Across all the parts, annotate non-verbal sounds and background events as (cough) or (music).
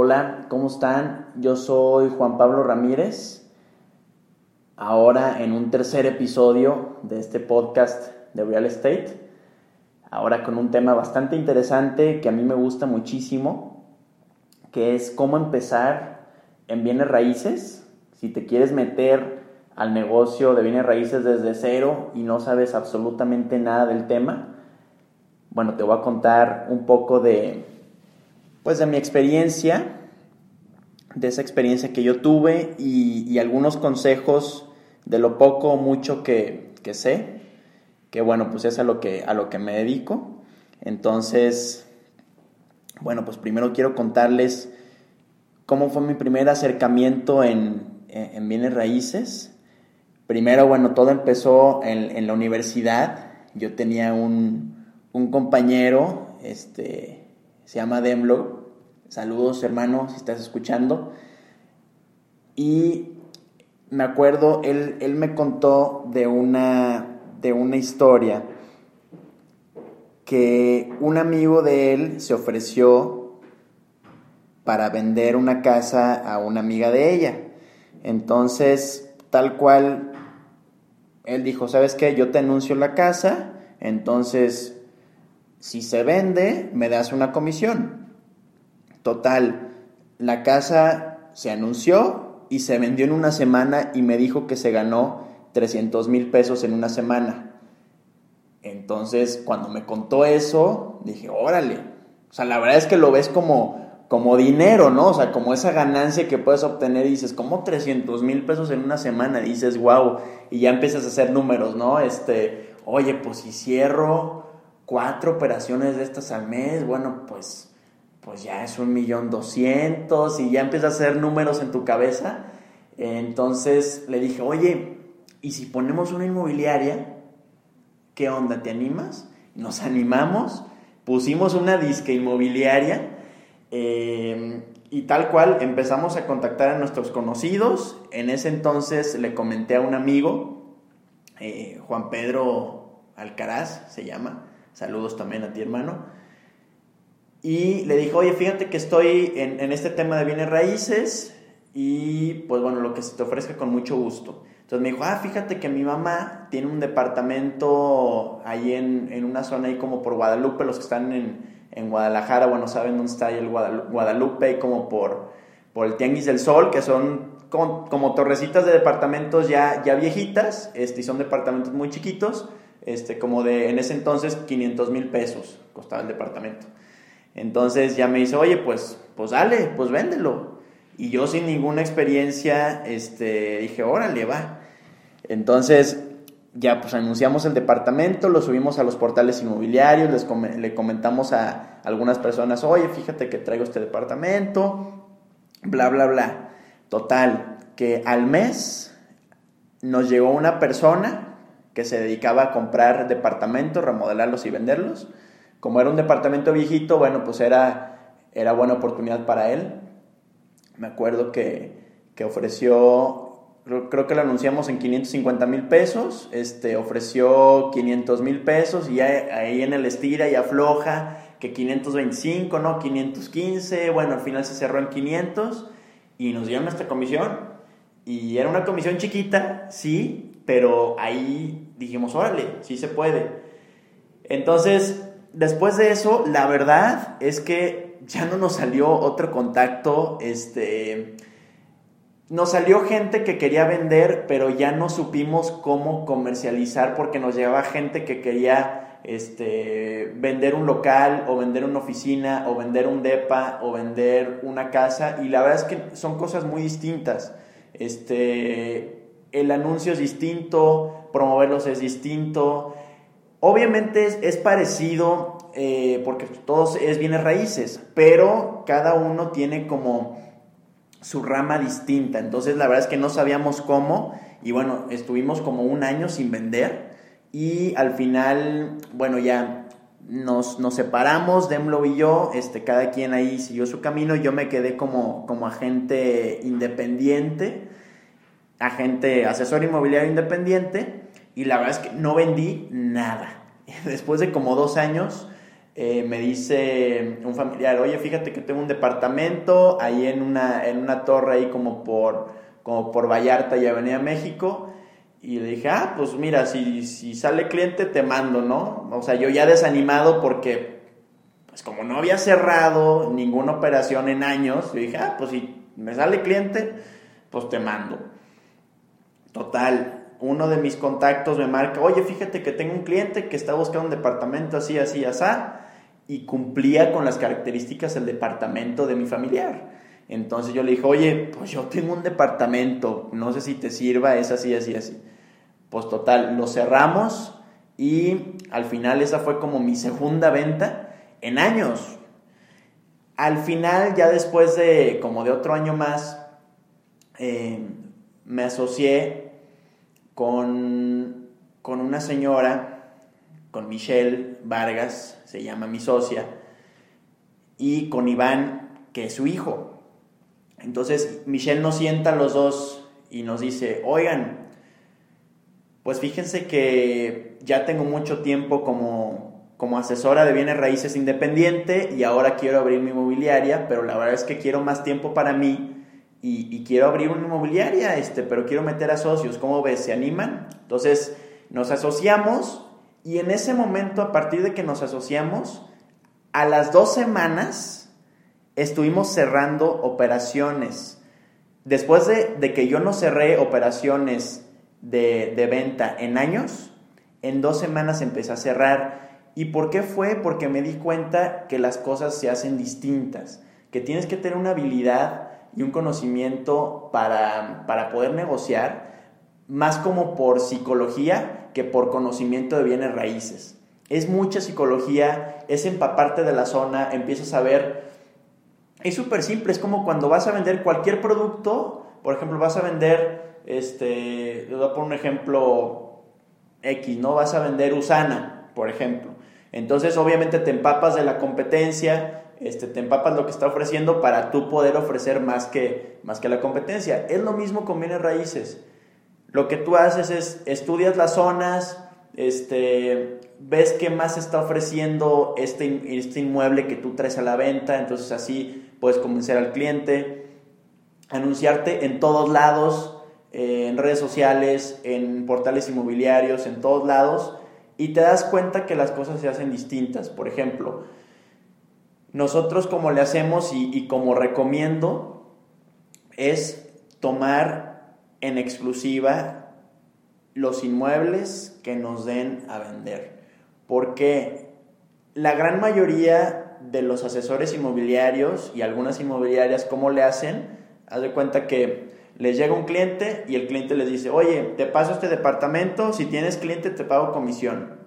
Hola, ¿cómo están? Yo soy Juan Pablo Ramírez. Ahora en un tercer episodio de este podcast de Real Estate. Ahora con un tema bastante interesante que a mí me gusta muchísimo, que es cómo empezar en bienes raíces. Si te quieres meter al negocio de bienes raíces desde cero y no sabes absolutamente nada del tema, bueno, te voy a contar un poco de, pues de mi experiencia, de esa experiencia que yo tuve y, algunos consejos de lo poco o mucho que, que, sé, que bueno, pues es a lo que, a lo que me dedico. Entonces, bueno, pues primero quiero contarles cómo fue mi primer acercamiento en, en bienes raíces. Primero, bueno, todo empezó en, en la universidad. Yo tenía un, un compañero, este, se llama Demlo. Saludos, hermano, si estás escuchando. Y me acuerdo, él, él me contó de una, de una historia que un amigo de él se ofreció para vender una casa a una amiga de ella. Entonces, tal cual, él dijo, ¿sabes qué? Yo te anuncio la casa, entonces si se vende, me das una comisión. Total, la casa se anunció y se vendió en una semana y me dijo que se ganó 300 mil pesos en una semana. Entonces, cuando me contó eso, dije, órale. O sea, la verdad es que lo ves como, como dinero, ¿no? O sea, como esa ganancia que puedes obtener y dices, como 300 mil pesos en una semana? Dices, wow. Y ya empiezas a hacer números, ¿no? Este, oye, pues si cierro cuatro operaciones de estas al mes, bueno, pues, pues ya es un millón doscientos y ya empiezas a hacer números en tu cabeza. Entonces le dije, oye, ¿y si ponemos una inmobiliaria? ¿Qué onda? ¿Te animas? Nos animamos, pusimos una disque inmobiliaria em, y tal cual empezamos a contactar a nuestros conocidos. En ese entonces le comenté a un amigo, eh, Juan Pedro Alcaraz se llama, Saludos también a ti, hermano. Y le dijo, oye, fíjate que estoy en, este tema de bienes raíces y pues bueno, lo que se te ofrezca con mucho gusto. Entonces me dijo, ah, fíjate que mi mamá tiene un departamento ahí en, una zona ahí como por Guadalupe, los que están en, Guadalajara, bueno, saben dónde está ahí el Guadalupe, ahí como por, por el Tianguis del Sol, que son como, torrecitas de departamentos ya, ya viejitas, este, y son departamentos muy chiquitos este, como de en ese entonces 500 mil pesos costaba el departamento. Entonces ya me dice, oye, pues, pues dale, pues véndelo. Y yo sin ninguna experiencia, este, dije, órale, va. Entonces ya pues anunciamos el departamento, lo subimos a los portales inmobiliarios, les le comentamos a algunas personas, oye, fíjate que traigo este departamento, bla, bla, bla. Total, que al mes nos llegó una persona que se dedicaba a comprar departamentos, remodelarlos y venderlos. Como era un departamento viejito, bueno, pues era, era buena oportunidad para él. Me acuerdo que, que ofreció, creo, que lo anunciamos en 550 mil pesos, este, ofreció 500 mil pesos y ahí en el estira y afloja que 525, no, 515, bueno, al final se cerró en 500 y nos dieron nuestra comisión. Y era una comisión chiquita, sí, pero ahí dijimos, órale, sí se puede. Entonces, después de eso, la verdad es que ya no nos salió otro contacto, este, nos salió gente que quería vender, pero ya no supimos cómo comercializar porque nos llegaba gente que quería este, vender un local o vender una oficina o vender un DEPA o vender una casa y la verdad es que son cosas muy distintas. Este, el anuncio es distinto, promoverlos es distinto. Obviamente es, parecido eh, porque todos es bienes raíces, pero cada uno tiene como su rama distinta. Entonces la verdad es que no sabíamos cómo y bueno, estuvimos como un año sin vender y al final, bueno, ya nos, nos separamos, Demlo y yo, este, cada quien ahí siguió su camino, yo me quedé como, como agente independiente agente, asesor inmobiliario independiente y la verdad es que no vendí nada. (laughs) Después de como dos años, eh, me dice un familiar, oye, fíjate que tengo un departamento ahí en una, en una torre ahí como por, como por Vallarta y Avenida México. Y le dije, ah, pues mira, si, si sale cliente te mando, ¿no? O sea, yo ya desanimado porque, pues como no había cerrado ninguna operación en años, yo dije, ah, pues si me sale cliente, pues te mando. Total, uno de mis contactos me marca, oye, fíjate que tengo un cliente que está buscando un departamento así, así, así, y cumplía con las características del departamento de mi familiar. Entonces yo le dije, oye, pues yo tengo un departamento, no sé si te sirva, es así, así, así. Pues total, lo cerramos y al final esa fue como mi segunda venta en años. Al final, ya después de como de otro año más, eh, me asocié con, con una señora, con Michelle Vargas, se llama mi socia, y con Iván, que es su hijo. Entonces Michelle nos sienta los dos y nos dice, oigan, pues fíjense que ya tengo mucho tiempo como, como asesora de bienes raíces independiente y ahora quiero abrir mi inmobiliaria, pero la verdad es que quiero más tiempo para mí y, quiero abrir una inmobiliaria, este, pero quiero meter a socios. ¿Cómo ves? ¿Se animan? Entonces nos asociamos y en ese momento, a partir de que nos asociamos, a las dos semanas estuvimos cerrando operaciones. Después de, que yo no cerré operaciones de, de venta en años, en dos semanas empecé a cerrar. ¿Y por qué fue? Porque me di cuenta que las cosas se hacen distintas, que tienes que tener una habilidad y un conocimiento para, para poder negociar, más como por psicología que por conocimiento de bienes raíces. Es mucha psicología, es empaparte de la zona, empiezas a ver... Es súper simple, es como cuando vas a vender cualquier producto, por ejemplo, vas a vender, este, voy a poner un ejemplo X, ¿no? Vas a vender Usana, por ejemplo. Entonces, obviamente te empapas de la competencia, este, te empapas lo que está ofreciendo para tú poder ofrecer más que, más que la competencia. Es lo mismo con bienes raíces. Lo que tú haces es estudias las zonas, este, ves qué más está ofreciendo este, este inmueble que tú traes a la venta, entonces así puedes convencer al cliente, anunciarte en todos lados, eh, en redes sociales, en portales inmobiliarios, en todos lados, y te das cuenta que las cosas se hacen distintas. Por ejemplo, nosotros como le hacemos y, como recomiendo es tomar en exclusiva los inmuebles que nos den a vender. Porque la gran mayoría de los asesores inmobiliarios y algunas inmobiliarias, ¿cómo le hacen? Haz de cuenta que les llega un cliente y el cliente les dice, oye, te paso este departamento, si tienes cliente te pago comisión.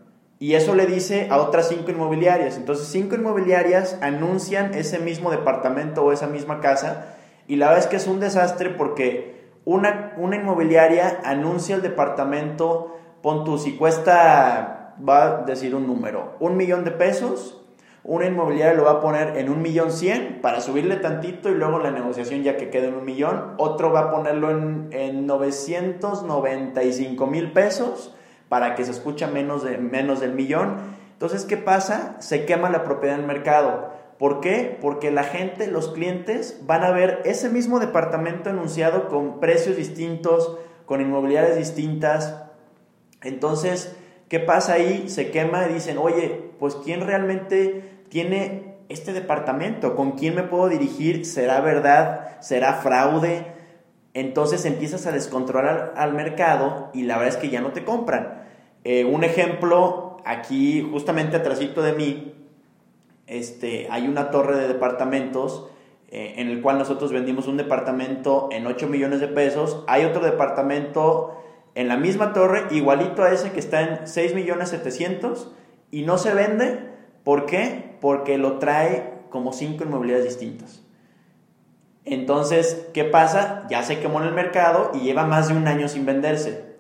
Y eso le dice a otras cinco inmobiliarias. Entonces, cinco inmobiliarias anuncian ese mismo departamento o esa misma casa. Y la verdad es que es un desastre porque una, una inmobiliaria anuncia el departamento, pon tú, si cuesta, va a decir un número, un millón de pesos, una inmobiliaria lo va a poner en un millón cien para subirle tantito y luego la negociación ya que quede en un millón. Otro va a ponerlo en, en 995 mil pesos para que se escuche menos, de, menos del millón. Entonces, ¿qué pasa? Se quema la propiedad en mercado. ¿Por qué? Porque la gente, los clientes, van a ver ese mismo departamento anunciado con precios distintos, con inmobiliarias distintas. Entonces, ¿qué pasa ahí? Se quema y dicen, oye, pues ¿quién realmente tiene este departamento? ¿Con quién me puedo dirigir? ¿Será verdad? ¿Será fraude? Entonces empiezas a descontrolar al mercado y la verdad es que ya no te compran. Eh, un ejemplo, aquí justamente atrásito de mí, este, hay una torre de departamentos eh, en el cual nosotros vendimos un departamento en 8 millones de pesos. Hay otro departamento en la misma torre, igualito a ese que está en 6 millones 700 y no se vende. ¿Por qué? Porque lo trae como 5 inmobiliarias distintas. Entonces, ¿qué pasa? Ya se quemó en el mercado y lleva más de un año sin venderse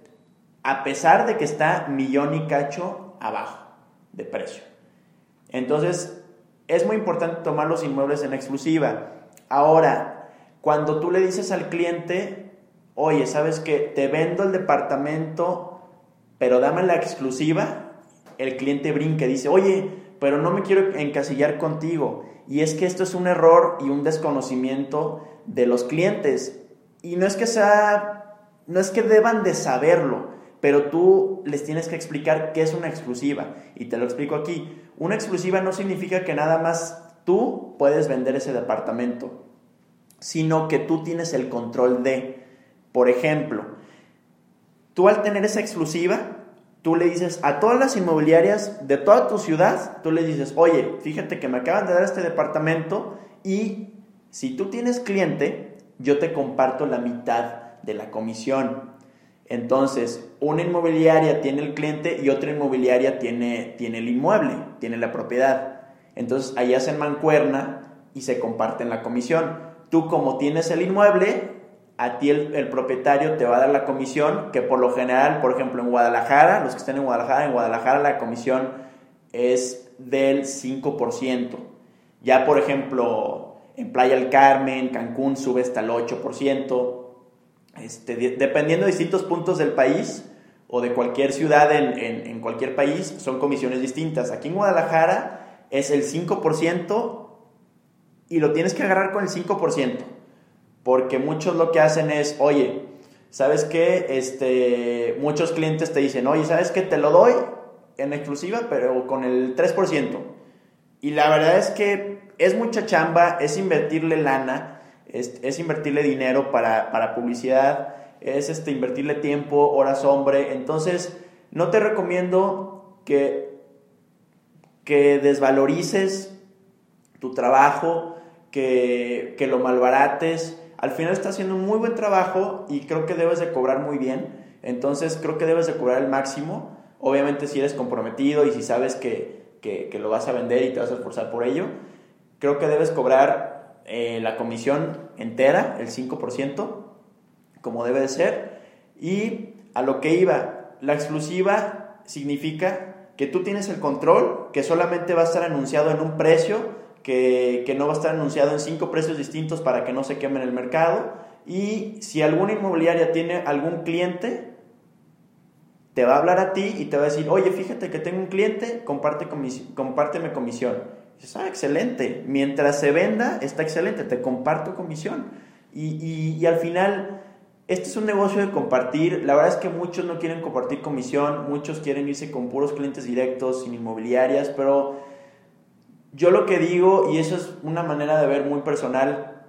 a pesar de que está millón y cacho abajo de precio. Entonces, es muy importante tomar los inmuebles en exclusiva. Ahora, cuando tú le dices al cliente, oye, ¿sabes que Te vendo el departamento, pero dame la exclusiva, el cliente brinca y dice, oye, pero no me quiero encasillar contigo. Y es que esto es un error y un desconocimiento de los clientes. Y no es que sea, no es que deban de saberlo, pero tú les tienes que explicar qué es una exclusiva. Y te lo explico aquí. Una exclusiva no significa que nada más tú puedes vender ese departamento, sino que tú tienes el control de, por ejemplo, tú al tener esa exclusiva, tú le dices a todas las inmobiliarias de toda tu ciudad, tú le dices, oye, fíjate que me acaban de dar este departamento y si tú tienes cliente, yo te comparto la mitad de la comisión. Entonces, una inmobiliaria tiene el cliente y otra inmobiliaria tiene, tiene el inmueble, tiene la propiedad. Entonces, ahí hacen mancuerna y se comparten la comisión. Tú como tienes el inmueble, a ti el, propietario te va a dar la comisión, que por lo general, por ejemplo, en Guadalajara, los que estén en Guadalajara, en Guadalajara la comisión es del 5%. Ya, por ejemplo, en Playa del Carmen, Cancún sube hasta el 8%. Este, dependiendo de distintos puntos del país o de cualquier ciudad en, en, cualquier país, son comisiones distintas. Aquí en Guadalajara es el 5% y lo tienes que agarrar con el 5%, porque muchos lo que hacen es, oye, ¿sabes qué? Este, muchos clientes te dicen, oye, ¿sabes qué? Te lo doy en exclusiva, pero con el 3%. Y la verdad es que es mucha chamba, es invertirle lana es, invertirle dinero para, publicidad, es este, invertirle tiempo, horas hombre. Entonces, no te recomiendo que, que desvalorices tu trabajo, que, que lo malbarates. Al final estás haciendo un muy buen trabajo y creo que debes de cobrar muy bien. Entonces creo que debes de cobrar el máximo. Obviamente si eres comprometido y si sabes que, que, lo vas a vender y te vas a esforzar por ello, creo que debes cobrar eh, la comisión entera, el 5%, como debe de ser. Y a lo que iba, la exclusiva significa que tú tienes el control, que solamente va a estar anunciado en un precio, que, que no va a estar anunciado en cinco precios distintos para que no se queme en el mercado. Y si alguna inmobiliaria tiene algún cliente, te va a hablar a ti y te va a decir, oye, fíjate que tengo un cliente, comparte compárteme comisión ah, excelente. Mientras se venda, está excelente, te comparto comisión. Y, y, al final, este es un negocio de compartir. La verdad es que muchos no quieren compartir comisión, muchos quieren irse con puros clientes directos, sin inmobiliarias, pero yo lo que digo, y eso es una manera de ver muy personal,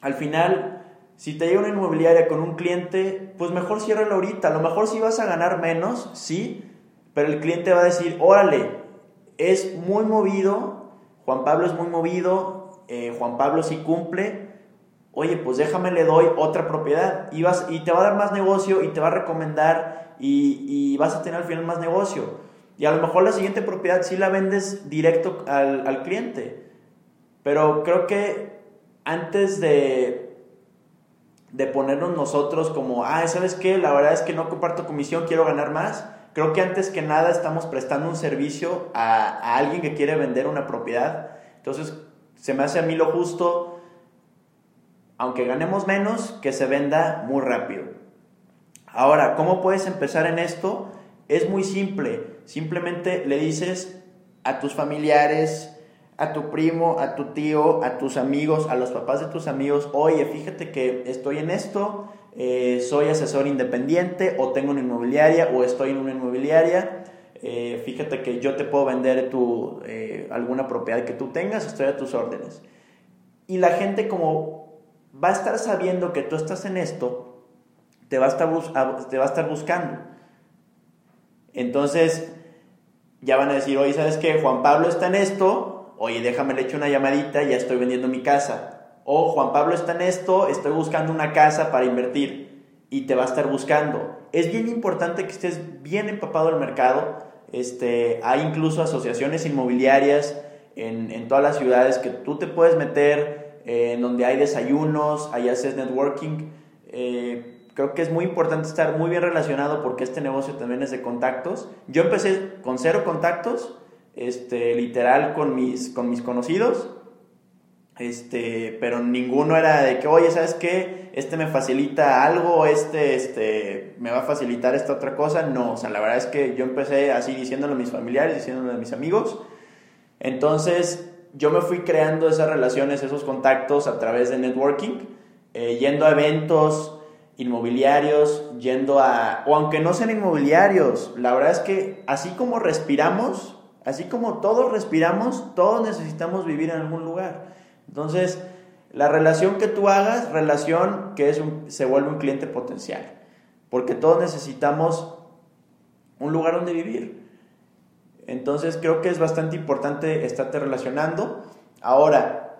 al final, si te llega una inmobiliaria con un cliente, pues mejor ciérralo ahorita. A lo mejor sí vas a ganar menos, sí, pero el cliente va a decir, órale, es muy movido, Juan Pablo es muy movido, eh, Juan Pablo sí cumple, oye, pues déjame le doy otra propiedad y, vas, y te va a dar más negocio y te va a recomendar y, vas a tener al final más negocio. Y a lo mejor la siguiente propiedad sí la vendes directo al, al cliente. Pero creo que antes de, de ponernos nosotros como, ah, ¿sabes qué? La verdad es que no comparto comisión, quiero ganar más Creo que antes que nada estamos prestando un servicio a, alguien que quiere vender una propiedad. Entonces, se me hace a mí lo justo, aunque ganemos menos, que se venda muy rápido. Ahora, ¿cómo puedes empezar en esto? Es muy simple. Simplemente le dices a tus familiares, a tu primo, a tu tío, a tus amigos, a los papás de tus amigos, oye, fíjate que estoy en esto, eh, soy asesor independiente o tengo una inmobiliaria o estoy en una inmobiliaria. Eh, fíjate que yo te puedo vender tu, eh, alguna propiedad que tú tengas, estoy a tus órdenes. Y la gente como va a estar sabiendo que tú estás en esto, te va a estar, te va a estar buscando. Entonces, ya van a decir, oye, ¿sabes qué? Juan Pablo está en esto, oye, déjame le echo una llamadita, ya estoy vendiendo mi casa o Juan Pablo está en esto, estoy buscando una casa para invertir y te va a estar buscando. Es bien importante que estés bien empapado del mercado. Este, hay incluso asociaciones inmobiliarias en, todas las ciudades que tú te puedes meter, en donde hay desayunos, ahí haces networking. Eh, creo que es muy importante estar muy bien relacionado porque este negocio también es de contactos. Yo empecé con cero contactos, este, literal con mis, con mis conocidos este, pero ninguno era de que, oye, ¿sabes qué? Este me facilita algo, este, este, me va a facilitar esta otra cosa. No, o sea, la verdad es que yo empecé así diciéndolo a mis familiares, diciéndolo a mis amigos. Entonces, yo me fui creando esas relaciones, esos contactos a través de networking, eh, yendo a eventos inmobiliarios, yendo a, o aunque no sean inmobiliarios, la verdad es que así como respiramos, así como todos respiramos, todos necesitamos vivir en algún lugar. Entonces, la relación que tú hagas, relación que es se vuelve un cliente potencial, porque todos necesitamos un lugar donde vivir. Entonces creo que es bastante importante estarte relacionando. Ahora,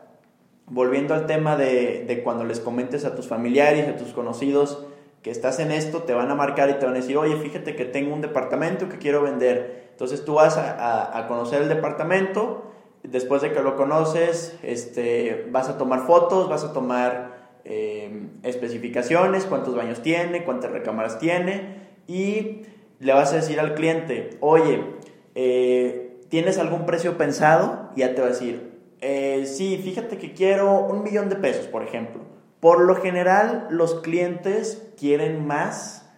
volviendo al tema de, de, cuando les comentes a tus familiares, a tus conocidos que estás en esto, te van a marcar y te van a decir, oye, fíjate que tengo un departamento que quiero vender. Entonces tú vas a, a, conocer el departamento, después de que lo conoces, este, vas a tomar fotos, vas a tomar eh, especificaciones, cuántos baños tiene, cuántas recámaras tiene y le vas a decir al cliente, oye, eh, ¿tienes algún precio pensado? Ya te va a decir, eh, sí, fíjate que quiero un millón de pesos, por ejemplo. Por lo general, los clientes quieren más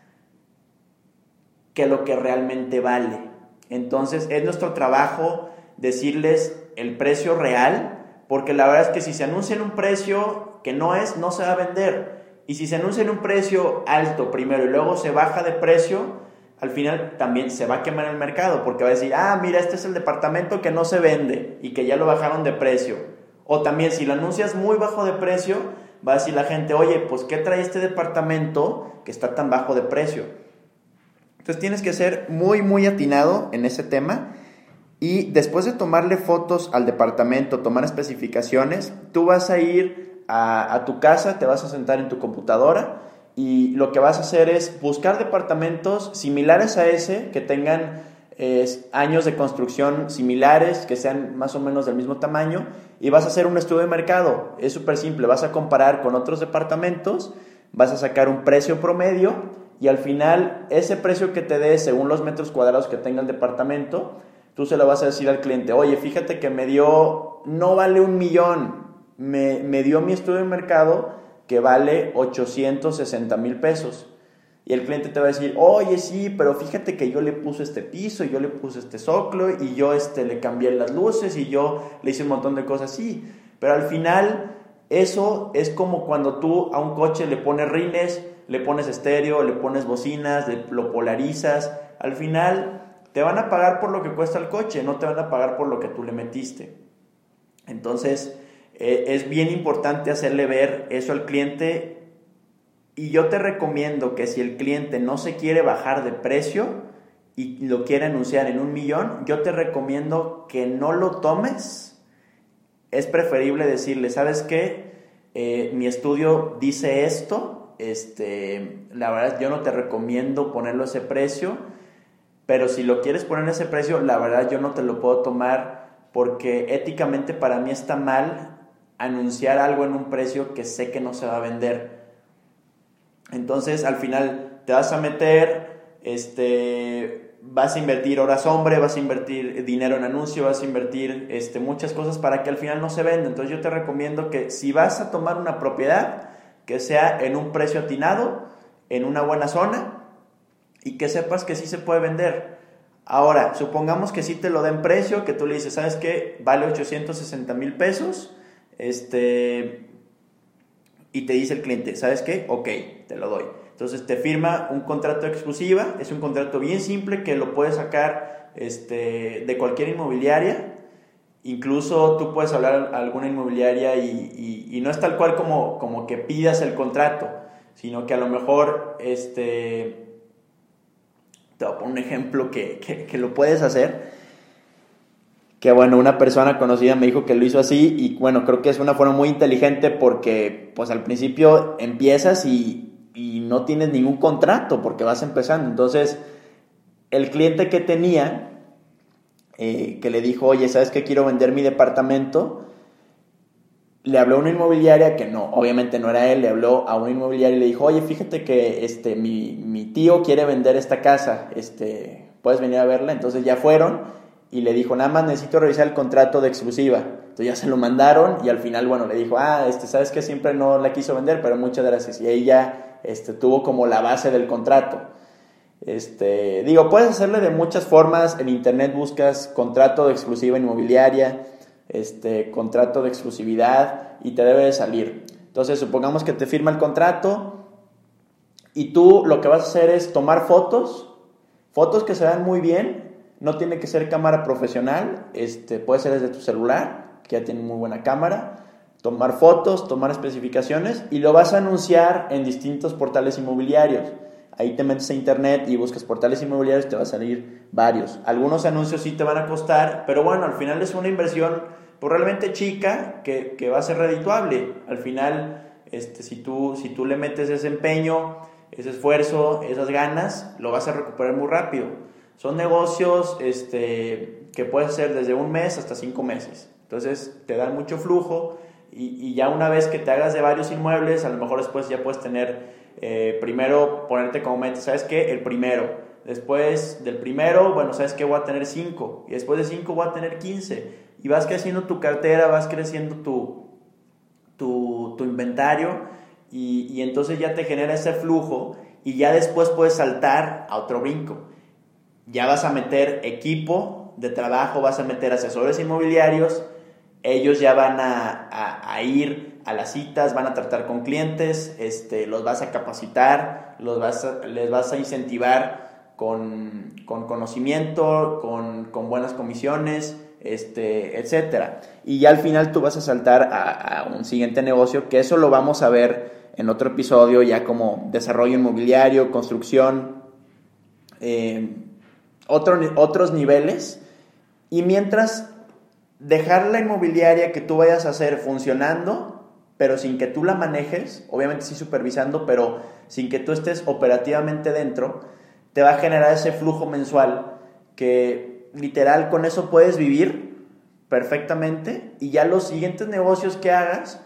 que lo que realmente vale. Entonces, es nuestro trabajo decirles el precio real, porque la verdad es que si se anuncia en un precio que no es, no se va a vender. Y si se anuncia en un precio alto primero y luego se baja de precio, al final también se va a quemar el mercado porque va a decir, ah, mira, este es el departamento que no se vende y que ya lo bajaron de precio. O también si lo anuncias muy bajo de precio, va a decir la gente, oye, pues ¿qué trae este departamento que está tan bajo de precio? Entonces tienes que ser muy, muy atinado en ese tema. Y después de tomarle fotos al departamento, tomar especificaciones, tú vas a ir a, a tu casa, te vas a sentar en tu computadora y lo que vas a hacer es buscar departamentos similares a ese, que tengan años de construcción similares, que sean más o menos del mismo tamaño, y vas a hacer un estudio de mercado. Es súper simple, vas a comparar con otros departamentos, vas a sacar un precio promedio y al final ese precio que te dé según los metros cuadrados que tenga el departamento, tú se lo vas a decir al cliente, oye, fíjate que me dio, no vale un millón, me, me dio mi estudio de mercado que vale 860 mil pesos. Y el cliente te va a decir, oye, sí, pero fíjate que yo le puse este piso, yo le puse este zoclo, y yo este, le cambié las luces, y yo le hice un montón de cosas así. Pero al final, eso es como cuando tú a un coche le pones rines, le pones estéreo, le pones bocinas, lo polarizas. Al final, te van a pagar por lo que cuesta el coche, no te van a pagar por lo que tú le metiste. Entonces, eh, es bien importante hacerle ver eso al cliente y yo te recomiendo que si el cliente no se quiere bajar de precio y lo quiere anunciar en un millón, yo te recomiendo que no lo tomes. Es preferible decirle, ¿sabes qué? Eh, mi estudio dice esto, este, la verdad yo no te recomiendo ponerlo a ese precio, pero si lo quieres poner a ese precio, la verdad yo no te lo puedo tomar porque éticamente para mí está mal anunciar algo en un precio que sé que no se va a vender. Entonces, al final te vas a meter, este, vas a invertir horas hombre, vas a invertir dinero en anuncio, vas a invertir este, muchas cosas para que al final no se venda. Entonces, yo te recomiendo que si vas a tomar una propiedad, que sea en un precio atinado, en una buena zona y que sepas que sí se puede vender. Ahora, supongamos que sí te lo den precio, que tú le dices, ¿sabes qué? Vale 860 mil pesos este, y te dice el cliente, ¿sabes qué? Ok, te lo doy. Entonces te firma un contrato exclusiva, es un contrato bien simple que lo puedes sacar este, de cualquier inmobiliaria. Incluso tú puedes hablar a alguna inmobiliaria y, y, no es tal cual como, como que pidas el contrato, sino que a lo mejor, este, te voy a poner un ejemplo que, que, que lo puedes hacer que bueno, una persona conocida me dijo que lo hizo así y bueno, creo que es una forma muy inteligente porque pues al principio empiezas y, no tienes ningún contrato porque vas empezando. Entonces, el cliente que tenía, eh, que le dijo, oye, ¿sabes que quiero vender mi departamento? Le habló a una inmobiliaria que no, obviamente no era él, le habló a una inmobiliaria y le dijo, oye, fíjate que este, mi, mi tío quiere vender esta casa, este, ¿puedes venir a verla? Entonces ya fueron y le dijo, nada más necesito revisar el contrato de exclusiva. Entonces ya se lo mandaron y al final, bueno, le dijo, ah, este, sabes que siempre no la quiso vender, pero muchas gracias. Y ella este, tuvo como la base del contrato. Este, digo, puedes hacerle de muchas formas. En internet buscas contrato de exclusiva inmobiliaria, este, contrato de exclusividad y te debe de salir. Entonces, supongamos que te firma el contrato y tú lo que vas a hacer es tomar fotos, fotos que se vean muy bien. No tiene que ser cámara profesional, este, puede ser desde tu celular, que ya tiene muy buena cámara. Tomar fotos, tomar especificaciones y lo vas a anunciar en distintos portales inmobiliarios. Ahí te metes a internet y buscas portales inmobiliarios, te va a salir varios. Algunos anuncios sí te van a costar, pero bueno, al final es una inversión pues, realmente chica que, que, va a ser redituable. Al final, este, si, tú, si tú le metes ese empeño, ese esfuerzo, esas ganas, lo vas a recuperar muy rápido. Son negocios este, que puedes hacer desde un mes hasta cinco meses. Entonces te dan mucho flujo y, y ya una vez que te hagas de varios inmuebles, a lo mejor después ya puedes tener eh, primero ponerte como meta, ¿sabes qué? El primero. Después del primero, bueno, ¿sabes qué? Voy a tener 5. Y después de 5 voy a tener 15. Y vas creciendo tu cartera, vas creciendo tu, tu, tu inventario y, y, entonces ya te genera ese flujo y ya después puedes saltar a otro brinco. Ya vas a meter equipo de trabajo, vas a meter asesores inmobiliarios, ellos ya van a, a, a ir a las citas, van a tratar con clientes, este, los vas a capacitar, los vas les vas a incentivar con, con conocimiento, con, con, buenas comisiones, este, etc. Y ya al final tú vas a saltar a, a, un siguiente negocio, que eso lo vamos a ver en otro episodio, ya como desarrollo inmobiliario, construcción, eh, otro, otros niveles. Y mientras dejar la inmobiliaria que tú vayas a hacer funcionando, pero sin que tú la manejes, obviamente sí supervisando, pero sin que tú estés operativamente dentro, te va a generar ese flujo mensual que literal con eso puedes vivir perfectamente y ya los siguientes negocios que hagas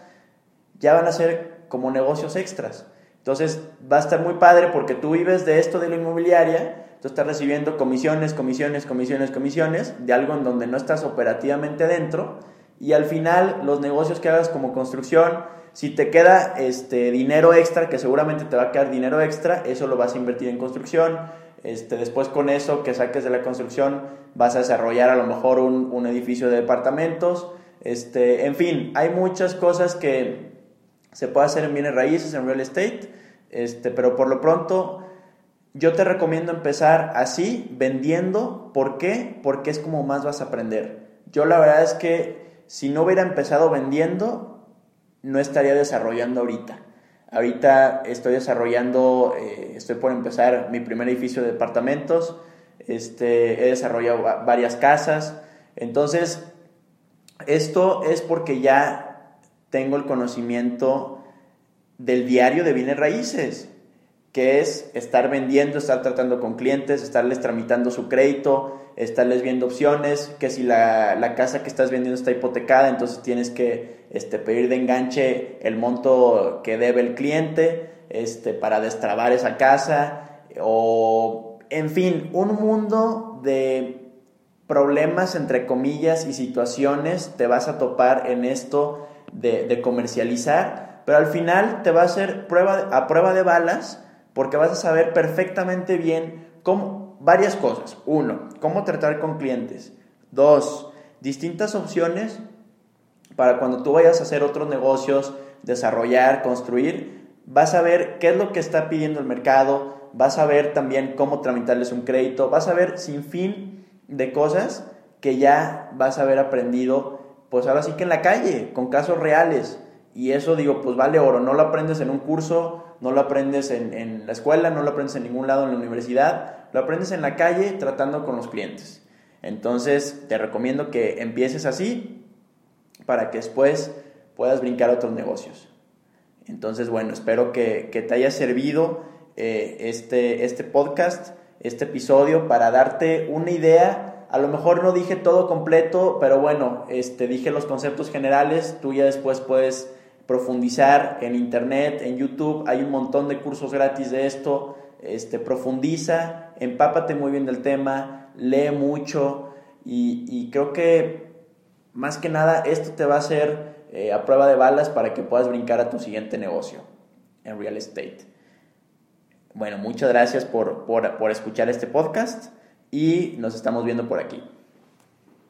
ya van a ser como negocios extras. Entonces va a estar muy padre porque tú vives de esto de la inmobiliaria, tú estás recibiendo comisiones, comisiones, comisiones, comisiones de algo en donde no estás operativamente dentro y al final los negocios que hagas como construcción, si te queda este dinero extra, que seguramente te va a quedar dinero extra, eso lo vas a invertir en construcción. Este, después con eso que saques de la construcción vas a desarrollar a lo mejor un, un edificio de departamentos. Este, en fin, hay muchas cosas que se puede hacer en bienes raíces, en real estate, este, pero por lo pronto yo te recomiendo empezar así, vendiendo. ¿Por qué? Porque es como más vas a aprender. Yo la verdad es que si no hubiera empezado vendiendo, no estaría desarrollando ahorita. Ahorita estoy desarrollando, eh, estoy por empezar mi primer edificio de departamentos, este, he desarrollado varias casas. Entonces, esto es porque ya tengo el conocimiento del diario de bienes raíces que es estar vendiendo, estar tratando con clientes, estarles tramitando su crédito, estarles viendo opciones, que si la, la, casa que estás vendiendo está hipotecada, entonces tienes que este, pedir de enganche el monto que debe el cliente este, para destrabar esa casa, o en fin, un mundo de problemas entre comillas y situaciones te vas a topar en esto de, de comercializar, pero al final te va a hacer prueba, a prueba de balas, porque vas a saber perfectamente bien cómo, varias cosas. Uno, cómo tratar con clientes. Dos, distintas opciones para cuando tú vayas a hacer otros negocios, desarrollar, construir, vas a ver qué es lo que está pidiendo el mercado, vas a ver también cómo tramitarles un crédito, vas a ver sin fin de cosas que ya vas a haber aprendido, pues ahora sí que en la calle, con casos reales. Y eso digo, pues vale oro, no lo aprendes en un curso, no lo aprendes en, en, la escuela, no lo aprendes en ningún lado en la universidad, lo aprendes en la calle tratando con los clientes. Entonces te recomiendo que empieces así para que después puedas brincar a otros negocios. Entonces, bueno, espero que, que te haya servido eh, este, este podcast, este episodio, para darte una idea. A lo mejor no dije todo completo, pero bueno, este, dije los conceptos generales, tú ya después puedes profundizar en internet, en YouTube, hay un montón de cursos gratis de esto, este, profundiza, empápate muy bien del tema, lee mucho y, creo que más que nada esto te va a hacer eh, a prueba de balas para que puedas brincar a tu siguiente negocio en real estate. Bueno, muchas gracias por, por, por escuchar este podcast y nos estamos viendo por aquí.